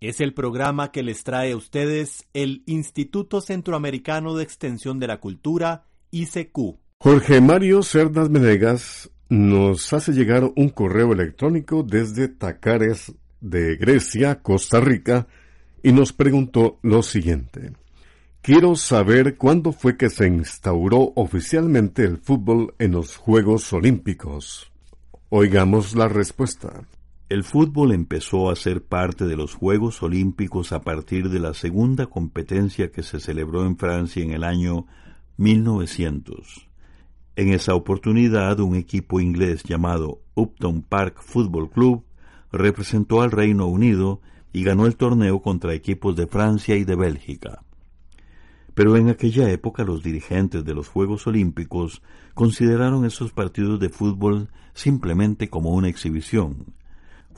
Es el programa que les trae a ustedes el Instituto Centroamericano de Extensión de la Cultura, ICQ. Jorge Mario Cerdas Menegas nos hace llegar un correo electrónico desde Tacares de Grecia, Costa Rica, y nos preguntó lo siguiente. Quiero saber cuándo fue que se instauró oficialmente el fútbol en los Juegos Olímpicos. Oigamos la respuesta. El fútbol empezó a ser parte de los Juegos Olímpicos a partir de la segunda competencia que se celebró en Francia en el año 1900. En esa oportunidad, un equipo inglés llamado Upton Park Football Club representó al Reino Unido y ganó el torneo contra equipos de Francia y de Bélgica. Pero en aquella época los dirigentes de los Juegos Olímpicos consideraron esos partidos de fútbol simplemente como una exhibición,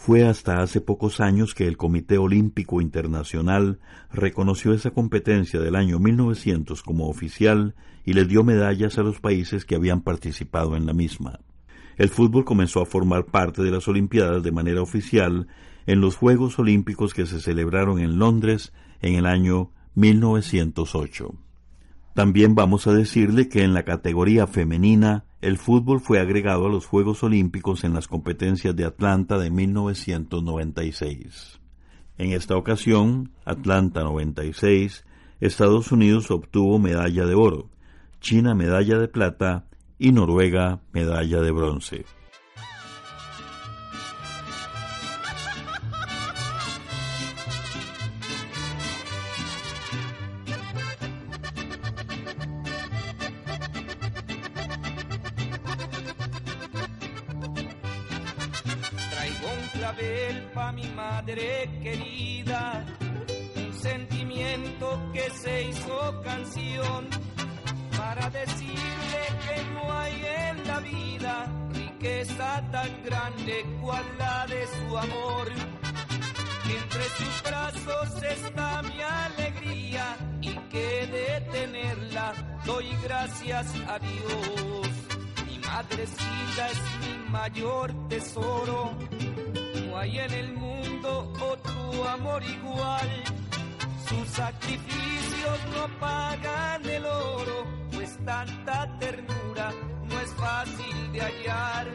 fue hasta hace pocos años que el Comité Olímpico Internacional reconoció esa competencia del año 1900 como oficial y le dio medallas a los países que habían participado en la misma. El fútbol comenzó a formar parte de las Olimpiadas de manera oficial en los Juegos Olímpicos que se celebraron en Londres en el año 1908. También vamos a decirle que en la categoría femenina el fútbol fue agregado a los Juegos Olímpicos en las competencias de Atlanta de 1996. En esta ocasión, Atlanta 96, Estados Unidos obtuvo medalla de oro, China medalla de plata y Noruega medalla de bronce. Querida, un sentimiento que se hizo canción para decirle que no hay en la vida riqueza tan grande cual la de su amor. entre sus brazos está mi alegría y que de tenerla doy gracias a Dios. Madrecita es mi mayor tesoro no hay en el mundo otro amor igual. Sus sacrificios no pagan el oro, pues tanta ternura no es fácil de hallar.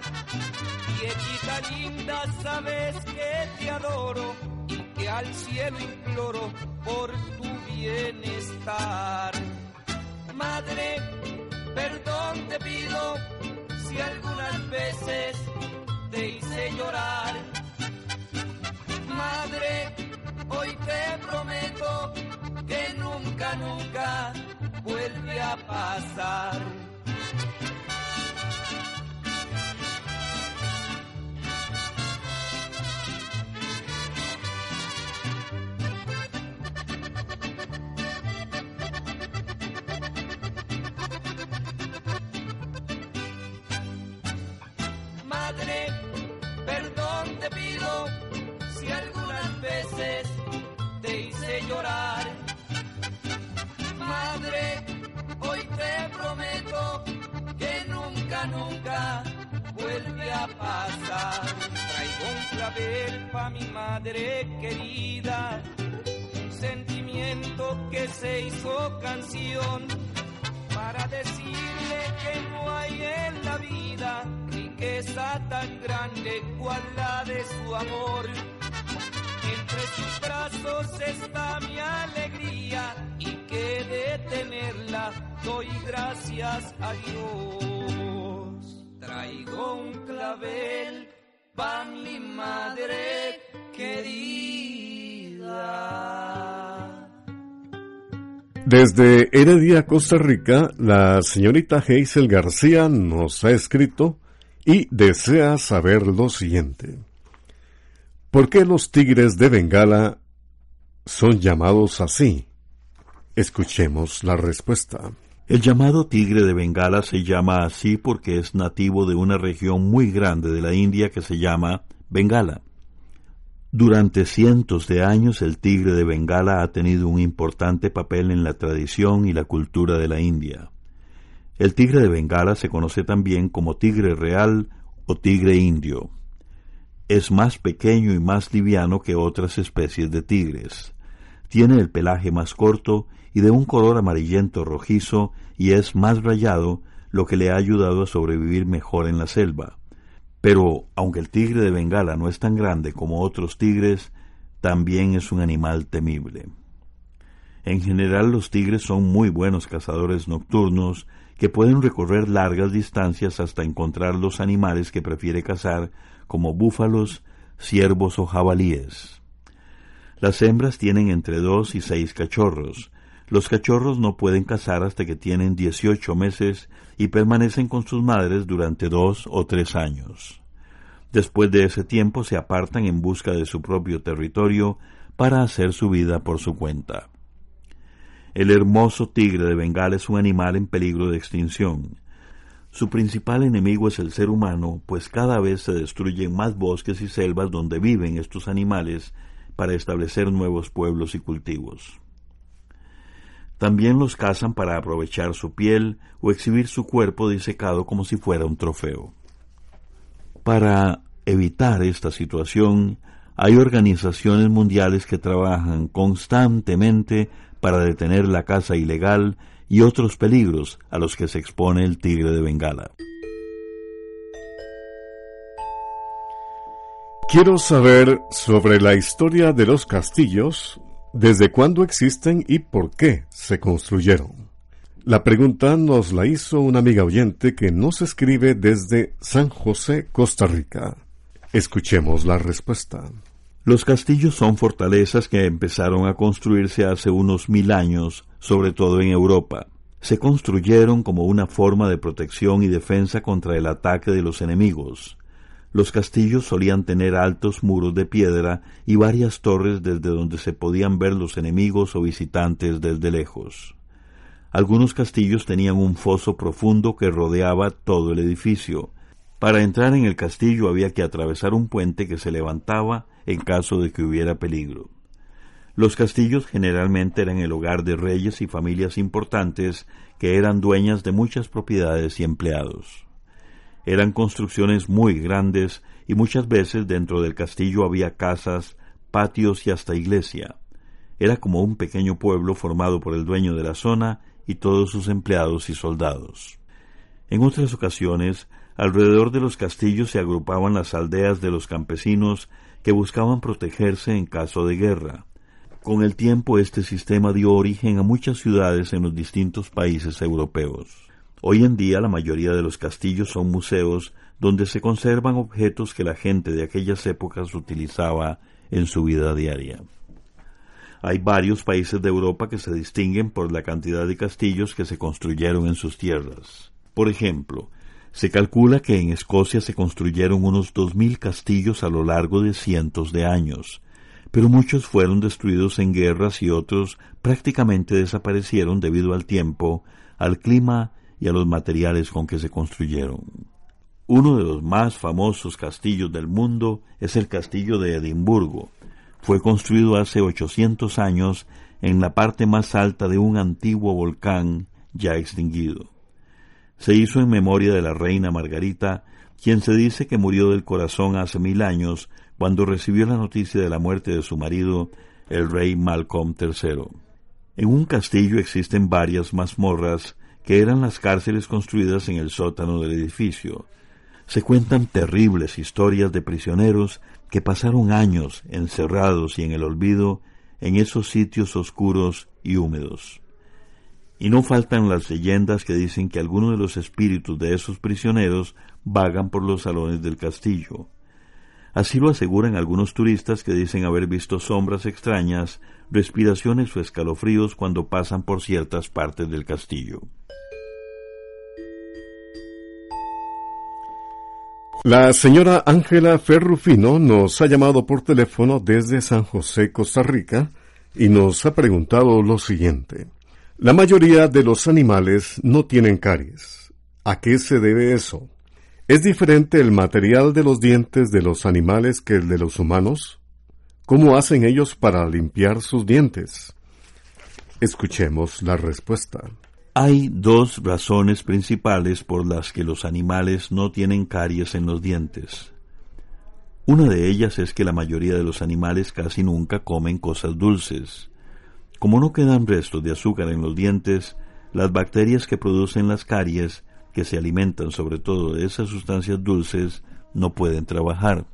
Viejita linda, sabes que te adoro y que al cielo imploro por tu bienestar. Madre, perdón te pido si algunas veces te hice llorar madre, hoy te prometo que nunca, nunca vuelve a pasar. Mi madre querida, un sentimiento que se hizo canción para decirle que no hay en la vida riqueza tan grande cual la de su amor. Entre sus brazos está mi alegría y que de tenerla doy gracias a Dios traigo un clavel pa' mi madre querida. Desde Heredia, Costa Rica, la señorita Hazel García nos ha escrito y desea saber lo siguiente. ¿Por qué los tigres de Bengala son llamados así? Escuchemos la respuesta. El llamado tigre de Bengala se llama así porque es nativo de una región muy grande de la India que se llama Bengala. Durante cientos de años el tigre de Bengala ha tenido un importante papel en la tradición y la cultura de la India. El tigre de Bengala se conoce también como tigre real o tigre indio. Es más pequeño y más liviano que otras especies de tigres. Tiene el pelaje más corto y de un color amarillento rojizo y es más rayado, lo que le ha ayudado a sobrevivir mejor en la selva. Pero, aunque el tigre de Bengala no es tan grande como otros tigres, también es un animal temible. En general los tigres son muy buenos cazadores nocturnos que pueden recorrer largas distancias hasta encontrar los animales que prefiere cazar, como búfalos, ciervos o jabalíes. Las hembras tienen entre dos y seis cachorros. Los cachorros no pueden cazar hasta que tienen dieciocho meses y permanecen con sus madres durante dos o tres años. Después de ese tiempo se apartan en busca de su propio territorio para hacer su vida por su cuenta. El hermoso tigre de Bengala es un animal en peligro de extinción. Su principal enemigo es el ser humano, pues cada vez se destruyen más bosques y selvas donde viven estos animales para establecer nuevos pueblos y cultivos. También los cazan para aprovechar su piel o exhibir su cuerpo disecado como si fuera un trofeo. Para evitar esta situación, hay organizaciones mundiales que trabajan constantemente para detener la caza ilegal y otros peligros a los que se expone el tigre de Bengala. Quiero saber sobre la historia de los castillos ¿Desde cuándo existen y por qué se construyeron? La pregunta nos la hizo una amiga oyente que nos escribe desde San José, Costa Rica. Escuchemos la respuesta. Los castillos son fortalezas que empezaron a construirse hace unos mil años, sobre todo en Europa. Se construyeron como una forma de protección y defensa contra el ataque de los enemigos. Los castillos solían tener altos muros de piedra y varias torres desde donde se podían ver los enemigos o visitantes desde lejos. Algunos castillos tenían un foso profundo que rodeaba todo el edificio. Para entrar en el castillo había que atravesar un puente que se levantaba en caso de que hubiera peligro. Los castillos generalmente eran el hogar de reyes y familias importantes que eran dueñas de muchas propiedades y empleados. Eran construcciones muy grandes y muchas veces dentro del castillo había casas, patios y hasta iglesia. Era como un pequeño pueblo formado por el dueño de la zona y todos sus empleados y soldados. En otras ocasiones, alrededor de los castillos se agrupaban las aldeas de los campesinos que buscaban protegerse en caso de guerra. Con el tiempo este sistema dio origen a muchas ciudades en los distintos países europeos. Hoy en día la mayoría de los castillos son museos donde se conservan objetos que la gente de aquellas épocas utilizaba en su vida diaria. Hay varios países de Europa que se distinguen por la cantidad de castillos que se construyeron en sus tierras. Por ejemplo, se calcula que en Escocia se construyeron unos dos mil castillos a lo largo de cientos de años, pero muchos fueron destruidos en guerras y otros prácticamente desaparecieron debido al tiempo, al clima y a los materiales con que se construyeron. Uno de los más famosos castillos del mundo es el castillo de Edimburgo. Fue construido hace 800 años en la parte más alta de un antiguo volcán ya extinguido. Se hizo en memoria de la reina Margarita, quien se dice que murió del corazón hace mil años cuando recibió la noticia de la muerte de su marido, el rey Malcolm III. En un castillo existen varias mazmorras que eran las cárceles construidas en el sótano del edificio. Se cuentan terribles historias de prisioneros que pasaron años encerrados y en el olvido en esos sitios oscuros y húmedos. Y no faltan las leyendas que dicen que algunos de los espíritus de esos prisioneros vagan por los salones del castillo. Así lo aseguran algunos turistas que dicen haber visto sombras extrañas, respiraciones o escalofríos cuando pasan por ciertas partes del castillo. La señora Ángela Ferrufino nos ha llamado por teléfono desde San José, Costa Rica, y nos ha preguntado lo siguiente. La mayoría de los animales no tienen caries. ¿A qué se debe eso? ¿Es diferente el material de los dientes de los animales que el de los humanos? ¿Cómo hacen ellos para limpiar sus dientes? Escuchemos la respuesta. Hay dos razones principales por las que los animales no tienen caries en los dientes. Una de ellas es que la mayoría de los animales casi nunca comen cosas dulces. Como no quedan restos de azúcar en los dientes, las bacterias que producen las caries, que se alimentan sobre todo de esas sustancias dulces, no pueden trabajar.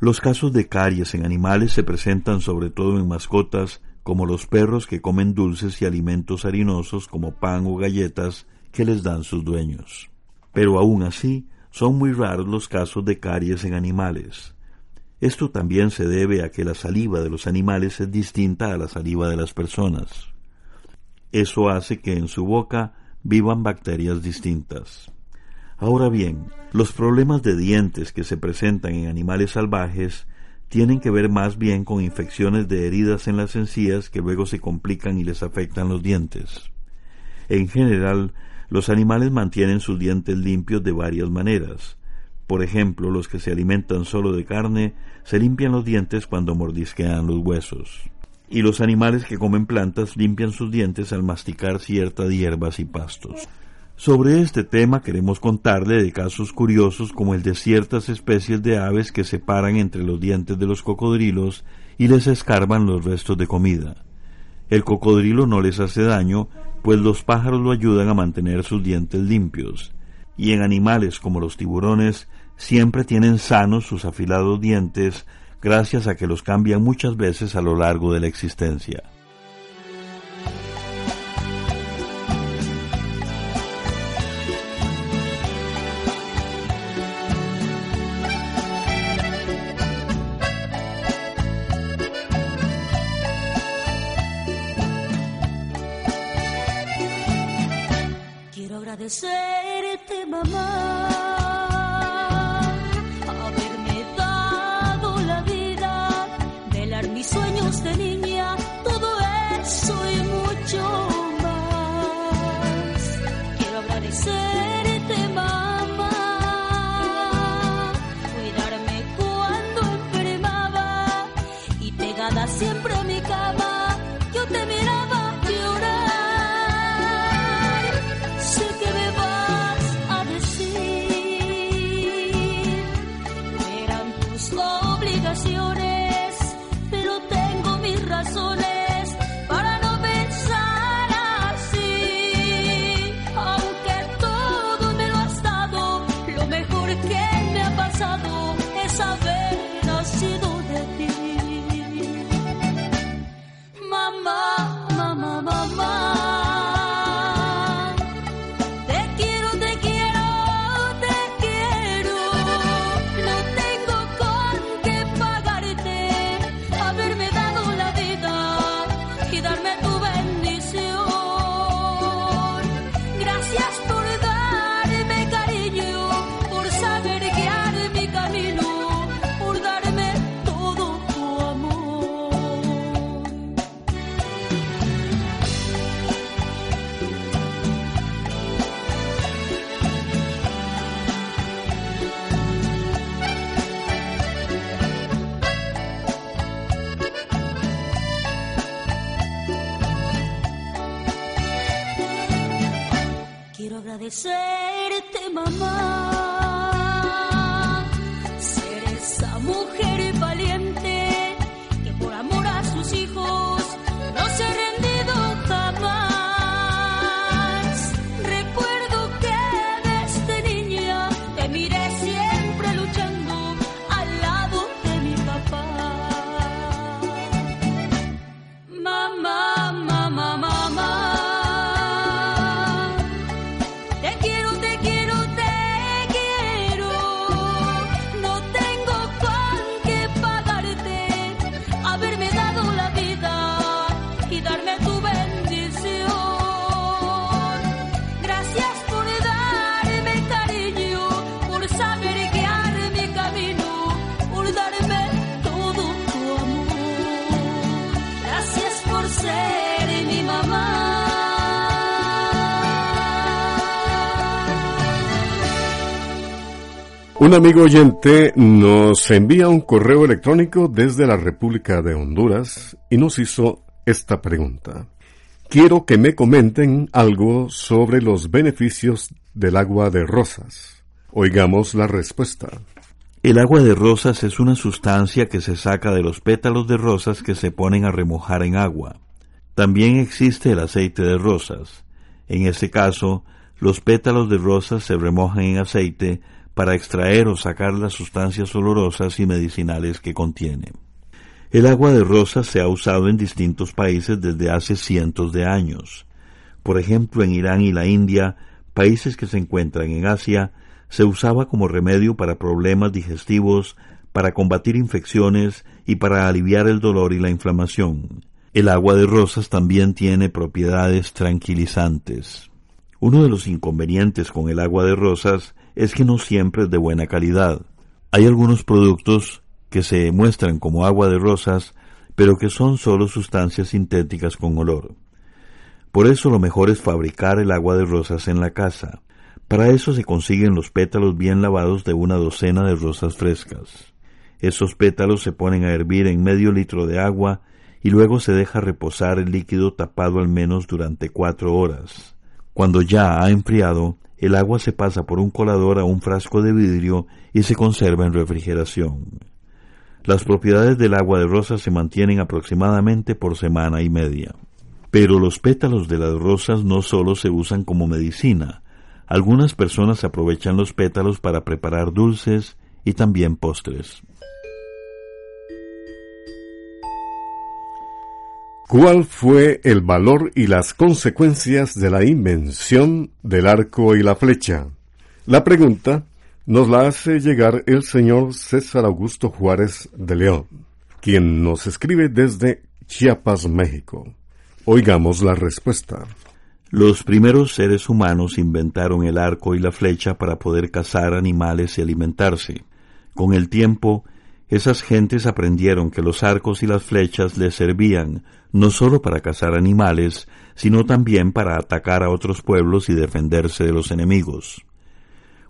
Los casos de caries en animales se presentan sobre todo en mascotas como los perros que comen dulces y alimentos harinosos como pan o galletas que les dan sus dueños. Pero aún así, son muy raros los casos de caries en animales. Esto también se debe a que la saliva de los animales es distinta a la saliva de las personas. Eso hace que en su boca vivan bacterias distintas. Ahora bien, los problemas de dientes que se presentan en animales salvajes tienen que ver más bien con infecciones de heridas en las encías que luego se complican y les afectan los dientes. En general, los animales mantienen sus dientes limpios de varias maneras. Por ejemplo, los que se alimentan solo de carne se limpian los dientes cuando mordisquean los huesos. Y los animales que comen plantas limpian sus dientes al masticar ciertas hierbas y pastos. Sobre este tema queremos contarle de casos curiosos como el de ciertas especies de aves que se paran entre los dientes de los cocodrilos y les escarban los restos de comida. El cocodrilo no les hace daño, pues los pájaros lo ayudan a mantener sus dientes limpios, y en animales como los tiburones siempre tienen sanos sus afilados dientes gracias a que los cambian muchas veces a lo largo de la existencia. Quiero Un amigo oyente nos envía un correo electrónico desde la República de Honduras y nos hizo esta pregunta. Quiero que me comenten algo sobre los beneficios del agua de rosas. Oigamos la respuesta. El agua de rosas es una sustancia que se saca de los pétalos de rosas que se ponen a remojar en agua. También existe el aceite de rosas. En este caso, los pétalos de rosas se remojan en aceite para extraer o sacar las sustancias olorosas y medicinales que contiene. El agua de rosas se ha usado en distintos países desde hace cientos de años. Por ejemplo, en Irán y la India, países que se encuentran en Asia, se usaba como remedio para problemas digestivos, para combatir infecciones y para aliviar el dolor y la inflamación. El agua de rosas también tiene propiedades tranquilizantes. Uno de los inconvenientes con el agua de rosas es que no siempre es de buena calidad. Hay algunos productos que se muestran como agua de rosas, pero que son solo sustancias sintéticas con olor. Por eso lo mejor es fabricar el agua de rosas en la casa. Para eso se consiguen los pétalos bien lavados de una docena de rosas frescas. Esos pétalos se ponen a hervir en medio litro de agua y luego se deja reposar el líquido tapado al menos durante cuatro horas. Cuando ya ha enfriado, el agua se pasa por un colador a un frasco de vidrio y se conserva en refrigeración. Las propiedades del agua de rosas se mantienen aproximadamente por semana y media. Pero los pétalos de las rosas no solo se usan como medicina, algunas personas aprovechan los pétalos para preparar dulces y también postres. ¿Cuál fue el valor y las consecuencias de la invención del arco y la flecha? La pregunta nos la hace llegar el señor César Augusto Juárez de León, quien nos escribe desde Chiapas, México. Oigamos la respuesta. Los primeros seres humanos inventaron el arco y la flecha para poder cazar animales y alimentarse. Con el tiempo, esas gentes aprendieron que los arcos y las flechas les servían no sólo para cazar animales, sino también para atacar a otros pueblos y defenderse de los enemigos.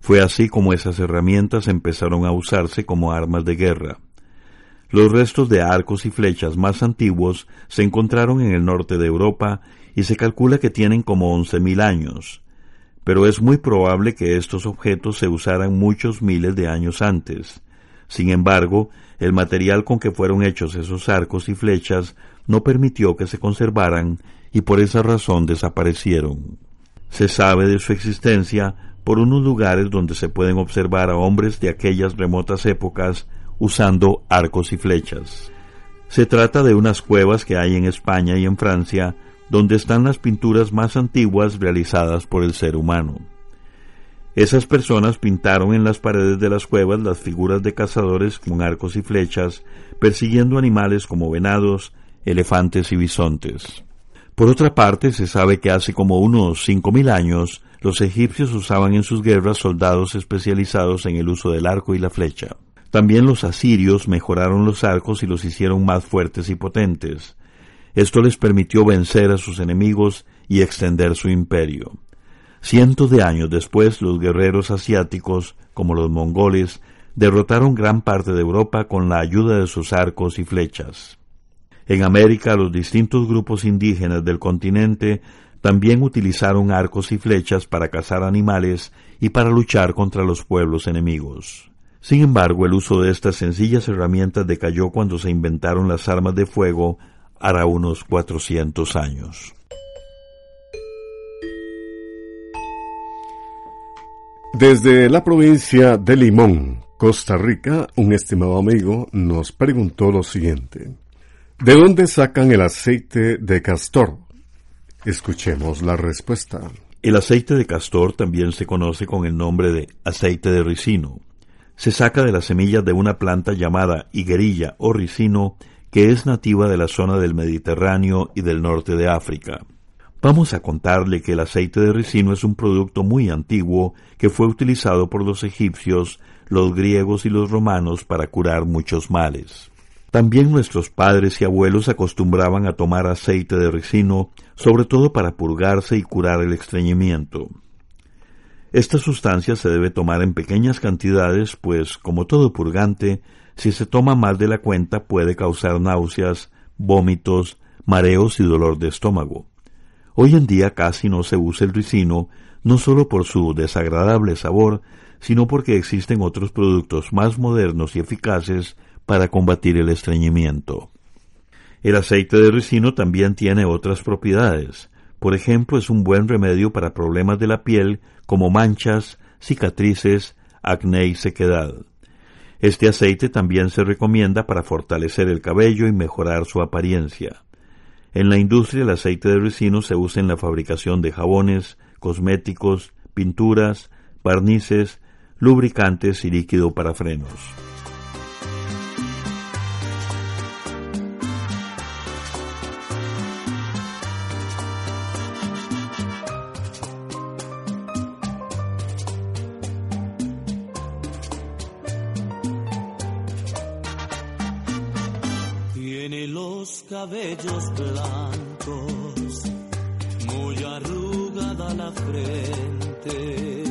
Fue así como esas herramientas empezaron a usarse como armas de guerra. Los restos de arcos y flechas más antiguos se encontraron en el norte de Europa y se calcula que tienen como once mil años, pero es muy probable que estos objetos se usaran muchos miles de años antes, sin embargo, el material con que fueron hechos esos arcos y flechas no permitió que se conservaran y por esa razón desaparecieron. Se sabe de su existencia por unos lugares donde se pueden observar a hombres de aquellas remotas épocas usando arcos y flechas. Se trata de unas cuevas que hay en España y en Francia, donde están las pinturas más antiguas realizadas por el ser humano. Esas personas pintaron en las paredes de las cuevas las figuras de cazadores con arcos y flechas, persiguiendo animales como venados, elefantes y bisontes. Por otra parte, se sabe que hace como unos cinco mil años los egipcios usaban en sus guerras soldados especializados en el uso del arco y la flecha. También los asirios mejoraron los arcos y los hicieron más fuertes y potentes. Esto les permitió vencer a sus enemigos y extender su imperio. Cientos de años después, los guerreros asiáticos, como los mongoles, derrotaron gran parte de Europa con la ayuda de sus arcos y flechas. En América, los distintos grupos indígenas del continente también utilizaron arcos y flechas para cazar animales y para luchar contra los pueblos enemigos. Sin embargo, el uso de estas sencillas herramientas decayó cuando se inventaron las armas de fuego hará unos cuatrocientos años. Desde la provincia de Limón, Costa Rica, un estimado amigo nos preguntó lo siguiente. ¿De dónde sacan el aceite de castor? Escuchemos la respuesta. El aceite de castor también se conoce con el nombre de aceite de ricino. Se saca de las semillas de una planta llamada higuerilla o ricino que es nativa de la zona del Mediterráneo y del norte de África. Vamos a contarle que el aceite de ricino es un producto muy antiguo que fue utilizado por los egipcios, los griegos y los romanos para curar muchos males. También nuestros padres y abuelos acostumbraban a tomar aceite de ricino, sobre todo para purgarse y curar el estreñimiento. Esta sustancia se debe tomar en pequeñas cantidades, pues, como todo purgante, si se toma más de la cuenta puede causar náuseas, vómitos, mareos y dolor de estómago. Hoy en día casi no se usa el ricino, no solo por su desagradable sabor, sino porque existen otros productos más modernos y eficaces para combatir el estreñimiento. El aceite de ricino también tiene otras propiedades. Por ejemplo, es un buen remedio para problemas de la piel como manchas, cicatrices, acné y sequedad. Este aceite también se recomienda para fortalecer el cabello y mejorar su apariencia. En la industria el aceite de ricino se usa en la fabricación de jabones, cosméticos, pinturas, barnices, lubricantes y líquido para frenos. Cabellos blancos, muy arrugada la frente,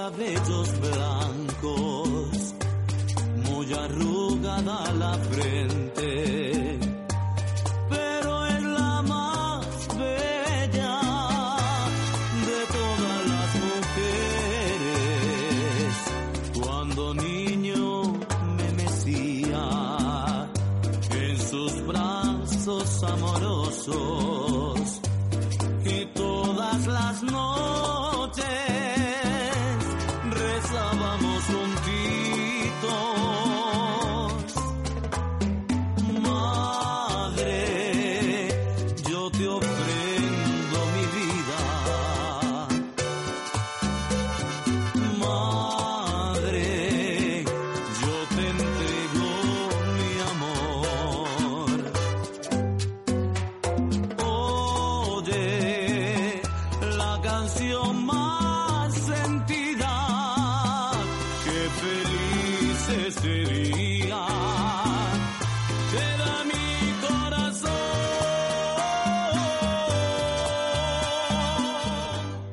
cabellos blancos,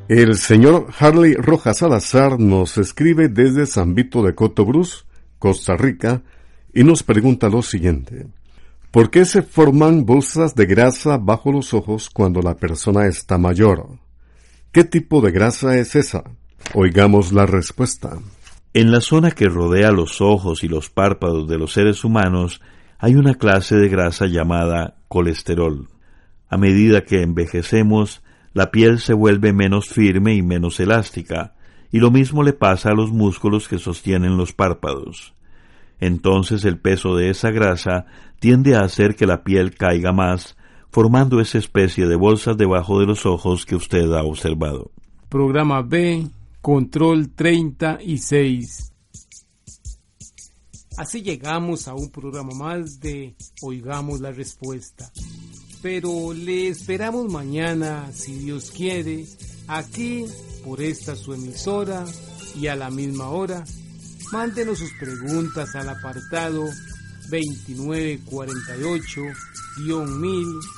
El señor Harley Rojas Salazar nos escribe desde San Vito de Cotobruz, Costa Rica, y nos pregunta lo siguiente. ¿Por qué se forman bolsas de grasa bajo los ojos cuando la persona está mayor? ¿Qué tipo de grasa es esa? Oigamos la respuesta. En la zona que rodea los ojos y los párpados de los seres humanos hay una clase de grasa llamada colesterol. A medida que envejecemos, la piel se vuelve menos firme y menos elástica, y lo mismo le pasa a los músculos que sostienen los párpados. Entonces el peso de esa grasa tiende a hacer que la piel caiga más, formando esa especie de bolsas debajo de los ojos que usted ha observado. Programa B, Control 36. Así llegamos a un programa más de Oigamos la Respuesta pero le esperamos mañana, si Dios quiere, aquí por esta su emisora y a la misma hora. Mándenos sus preguntas al apartado 2948-1000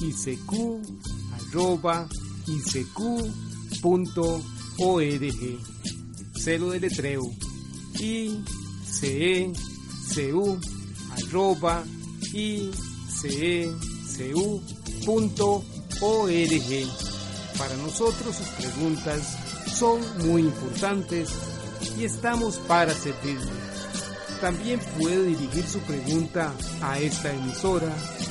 isq.org. Celo de letreo icecu.org. Para nosotros sus preguntas son muy importantes y estamos para servirle. También puede dirigir su pregunta a esta emisora